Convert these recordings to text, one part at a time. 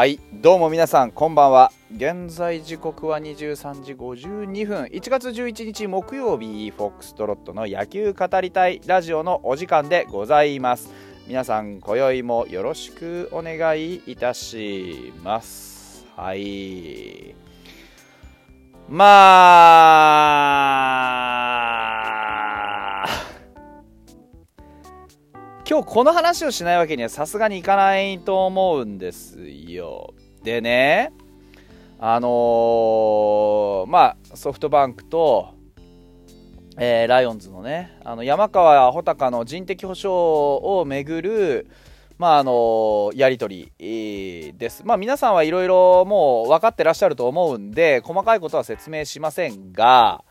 はいどうも皆さんこんばんは。現在時刻は23時52分。1月11日木曜日フォックストロットの野球語りたいラジオのお時間でございます。皆さん今宵もよろしくお願いいたします。はい。まあ。今日この話をしないわけにはさすがにいかないと思うんですよでねあのー、まあソフトバンクとえー、ライオンズのねあの山川穂高の人的保障をめぐるまああのやり取りです。まあ皆さんはいろいろもう分かってらっしゃると思うんで細かいことは説明しませんが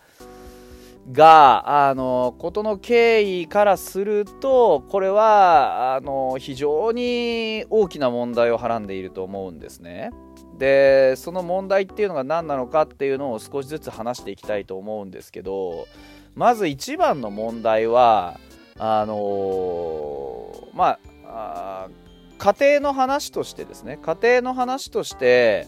があの事の経緯からするとこれはあの非常に大きな問題をはらんでいると思うんですね。でその問題っていうのが何なのかっていうのを少しずつ話していきたいと思うんですけどまず一番の問題はあのー、まあ家庭の話としてですね家庭の話として、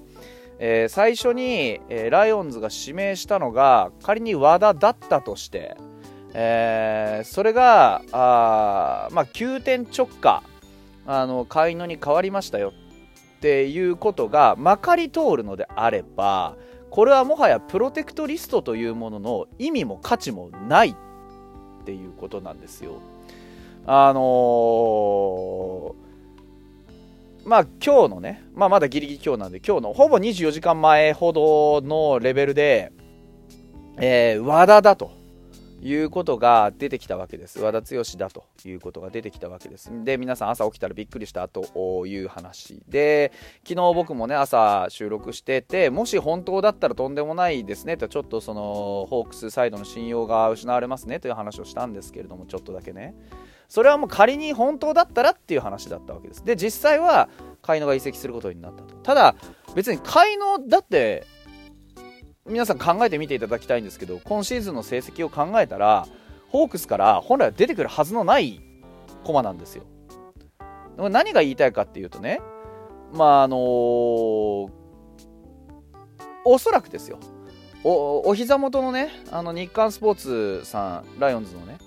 えー、最初に、えー、ライオンズが指名したのが仮に和田だったとして、えー、それがあ、まあ、急転直下あの飼い犬に変わりましたよっていうことがまかり通るのであればこれはもはやプロテクトリストというものの意味も価値もないっていうことなんですよ。あのー、まあ今日のね、まあまだギリギリ今日なんで、今日のほぼ24時間前ほどのレベルで、えー、和田だと。いうことが出てきたわけです。和田剛だということが出てきたわけです。で、皆さん朝起きたらびっくりしたという話で、昨日僕もね、朝収録してて、もし本当だったらとんでもないですねと、ちょっとその、ホークスサイドの信用が失われますねという話をしたんですけれども、ちょっとだけね。それはもう仮に本当だったらっていう話だったわけです。で、実際は、カイノが移籍することになったと。ただ、別にカイノだって、皆さん考えてみていただきたいんですけど今シーズンの成績を考えたらホークスから本来は出てくるはずのない駒なんですよ。何が言いたいかっていうとねまああのー、おそらくですよおお膝元のねあの日刊スポーツさんライオンズのね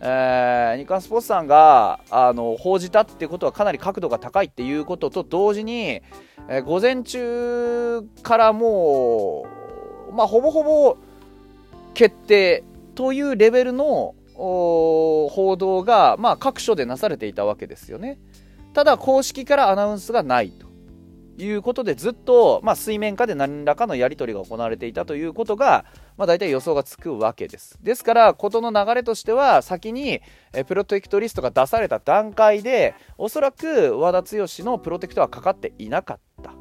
えー、日刊スポーツさんがあの報じたってことはかなり角度が高いっていうことと同時に、えー、午前中からもうまあ、ほぼほぼ決定というレベルの報道が、まあ、各所でなされていたわけですよね。ただ、公式からアナウンスがないということで、ずっと、まあ、水面下で何らかのやり取りが行われていたということが、まあ、大体予想がつくわけです。ですから、事の流れとしては、先にえプロテクトリストが出された段階で、おそらく和田剛のプロテクトはかかっていなかった。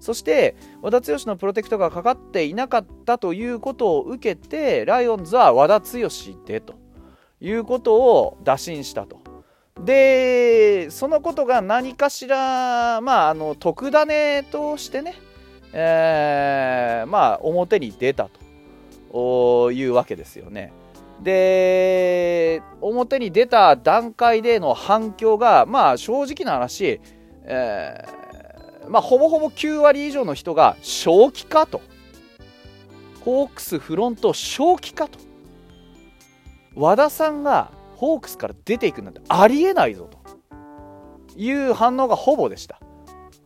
そして和田剛のプロテクトがかかっていなかったということを受けてライオンズは和田剛でということを打診したと。でそのことが何かしら、まあ、あの特ダネとしてね、えー、まあ、表に出たというわけですよね。で表に出た段階での反響が、まあ、正直な話、えーまあ、ほぼほぼ9割以上の人が正気かと。ホークスフロント正気かと。和田さんがホークスから出ていくなんてありえないぞという反応がほぼでした。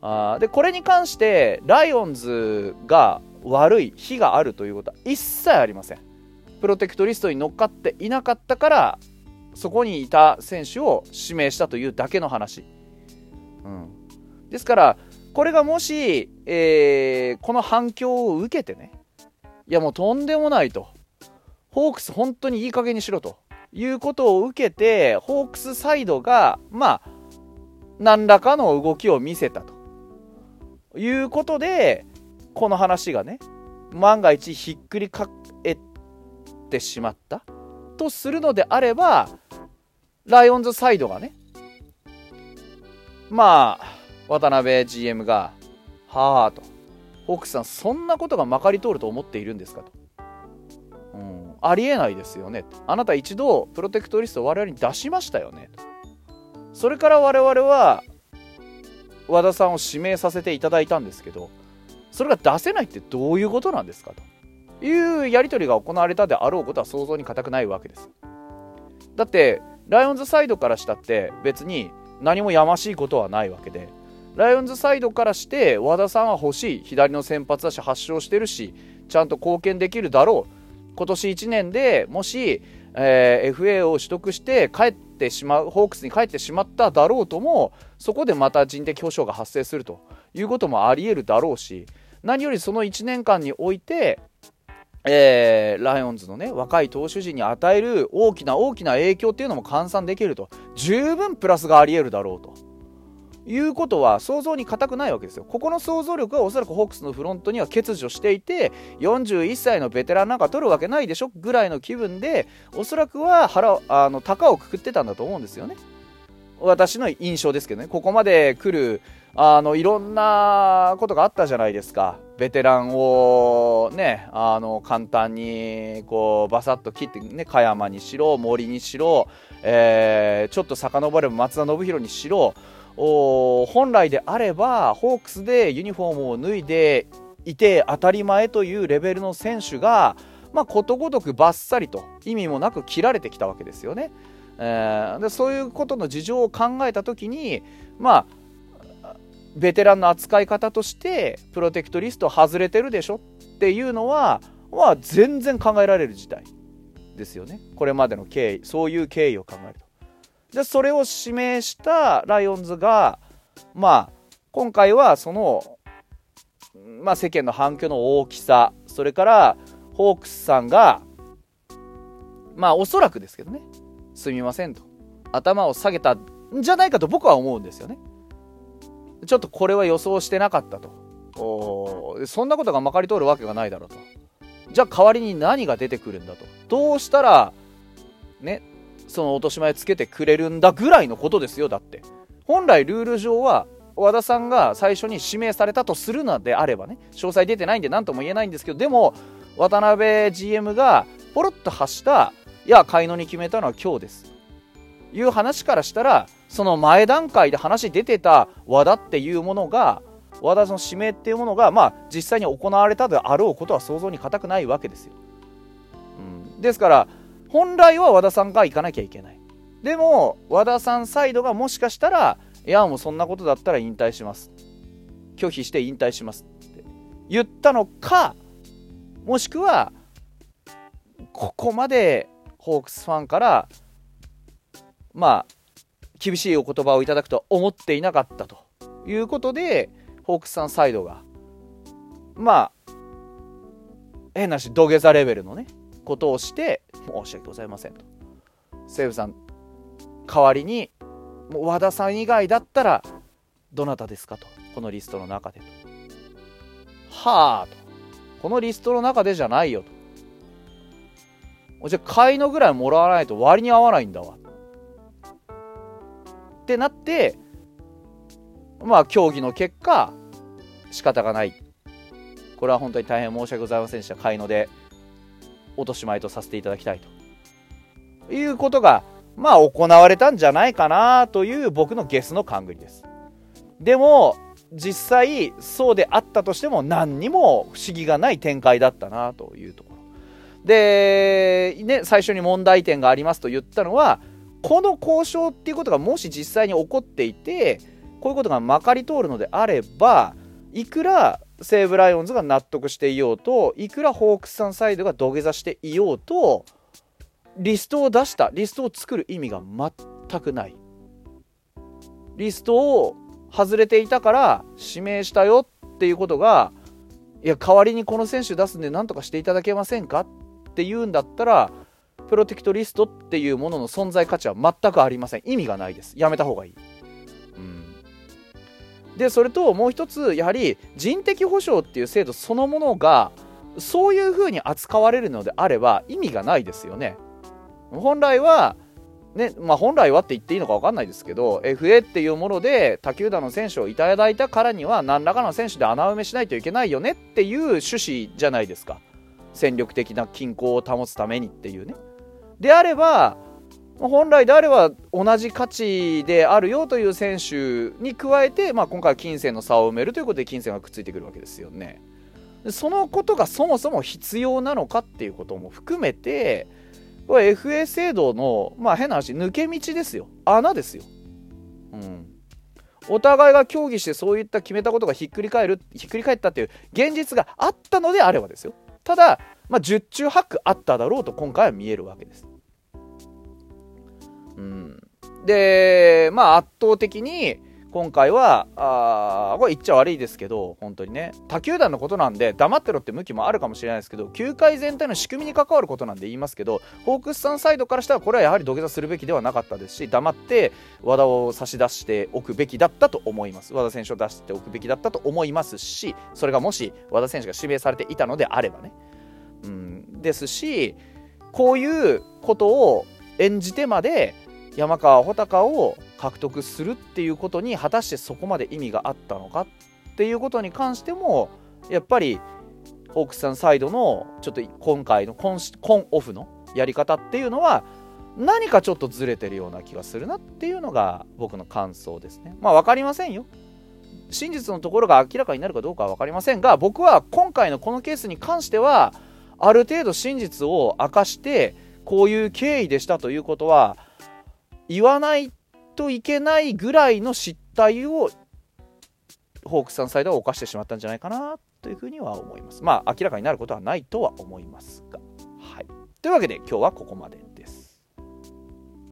あでこれに関してライオンズが悪い日があるということは一切ありません。プロテクトリストに乗っかっていなかったからそこにいた選手を指名したというだけの話。うん、ですからこれがもし、えー、この反響を受けてね、いやもうとんでもないと。ホークス本当にいい加減にしろということを受けて、ホークスサイドが、まあ、何らかの動きを見せたと。いうことで、この話がね、万が一ひっくり返ってしまった。とするのであれば、ライオンズサイドがね、まあ、渡辺 GM が、はあと、ホークスさん、そんなことがまかり通ると思っているんですかと。ありえないですよね。あなた一度、プロテクトリストを我々に出しましたよね。とそれから我々は、和田さんを指名させていただいたんですけどそれが出せないってどういうことなんですか？というやり取りが行われたであろうことは想像に難くないわけです。だってライオンズサイドからしたって別に何もやましいことはないわけで。ライオンズサイドからして和田さんは欲しい。左の先発だし8勝してるしちゃんと貢献できるだろう。今年1年でもし、えー、FA を取得して帰ってしまうホークスに帰ってしまっただろうともそこでまた人的保障が発生するということもありえるだろうし何よりその1年間においてえー、ライオンズのね若い投手陣に与える大きな大きな影響っていうのも換算できると十分プラスがありえるだろうと。いうことは想像に難くないわけですよ。ここの想像力はおそらくホークスのフロントには欠如していて41歳のベテランなんか取るわけないでしょぐらいの気分でおそらくは腹あの高をくくってたんだと思うんですよね。私の印象ですけどねここまで来るあのいろんなことがあったじゃないですかベテランをねあの簡単にこうバサッと切ってね加山にしろ森にしろ、えー、ちょっと遡れば松田宣浩にしろ本来であればホークスでユニフォームを脱いでいて当たり前というレベルの選手が、まあ、ことごとくばっさりと意味もなく切られてきたわけですよね。えー、でそういうことの事情を考えた時にまあベテランの扱い方としてプロテクトリスト外れてるでしょっていうのは、まあ、全然考えられる事態ですよねこれまでの経緯そういう経緯を考えるとでそれを指名したライオンズがまあ今回はその、まあ、世間の反響の大きさそれからホークスさんがまあおそらくですけどねすみませんと頭を下げたんじゃないかと僕は思うんですよね。ちょっとこれは予想してなかったと。そんなことがまかり通るわけがないだろうと。じゃあ代わりに何が出てくるんだと。どうしたらねその落とし前つけてくれるんだぐらいのことですよだって。本来ルール上は和田さんが最初に指名されたとするのであればね詳細出てないんで何とも言えないんですけどでも渡辺 GM がポロッと発したいや買い野に決めたのは今日です。いう話からしたらその前段階で話出てた和田っていうものが和田の指名っていうものが、まあ、実際に行われたであろうことは想像に難くないわけですよ、うん、ですから本来は和田さんが行かなきゃいけない。でも和田さんサイドがもしかしたらいやもうそんなことだったら引退します。拒否して引退しますって。言ったのかもしくはここまでホークスファンからまあ厳しいお言葉をいただくとは思っていなかったと。いうことでホークスさんサイドがまあ変なし土下座レベルのねことをして申し訳ございませんと。西武さん代わりにもう和田さん以外だったらどなたですかと。このリストの中でと。はあと。このリストの中でじゃないよと。じゃあ買いのぐらいもらわないと割に合わないんだわ。ってなってまあ協議の結果仕方がない。これは本当に大変申し訳ございませんでした。買いので。落とし前とさせていただきたいと。いうことがまあ行われたんじゃないかなという僕のゲスの勘繰りです。でも実際そうであったとしても何にも不思議がない展開だったなというところ。で、ね、最初に問題点がありますと言ったのは、この交渉っていうことがもし実際に起こっていて、こういうことがまかり通るのであれば、いくら西武ライオンズが納得していようと、いくらホークスさんサイドが土下座していようと、リストを出した、リストを作る意味が全くない。リストを外れていたから指名したよっていうことが、いや、代わりにこの選手出すんで何とかしていただけませんかって言うんだったらプロテクトリストっていうものの存在価値は全くありません。意味がないです。やめた方がいい、でそれともう一つやはり人的保障っていう制度そのものがそういうふうに扱われるのであれば意味がないですよね。本来はねまあ、本来はって言っていいのか分かんないですけど FA っていうもので他球団の選手をいただいたからには何らかの選手で穴埋めしないといけないよねっていう趣旨じゃないですか。戦力的な均衡を保つためにっていうね。であれば本来であれば同じ価値であるよという選手に加えて、まあ、今回は金銭の差を埋めるということで金銭がくっついてくるわけですよね。そのことがそもそも必要なのかっていうことも含めてこれ FA 制度の、まあ、変な話抜け道ですよ穴ですよ。うん、お互いが協議してそういった決めたことがひっくり返るひっくり返ったっていう現実があったのであればですよただ、まあ、十中八九あっただろうと今回は見えるわけです。うん、でまあ圧倒的に今回は、あこれ言っちゃ悪いですけど、本当にね、他球団のことなんで、黙ってろって向きもあるかもしれないですけど、球界全体の仕組みに関わることなんで言いますけど、ホークスさんサイドからしたら、これはやはり土下座するべきではなかったですし、黙って和田を差し出しておくべきだったと思います。和田選手を出しておくべきだったと思いますし、それがもし和田選手が指名されていたのであればね。うん、ですし、こういうことを演じてまで、山川穂高を獲得するっていうことに果たしてそこまで意味があったのかっていうことに関してもやっぱりホークスさんサイドのちょっと今回のコンコンオフのやり方っていうのは何かちょっとずれてるような気がするなっていうのが僕の感想ですね。まあ分かりませんよ。真実のところが明らかになるかどうかは分かりませんが僕は今回のこのケースに関してはある程度真実を明かしてこういう経緯でしたということは言わないといけないぐらいの失態をホークスさんサイドは犯してしまったんじゃないかなというふうには思います。まあ明らかになることはないとは思いますが。はい。というわけで今日はここまでです。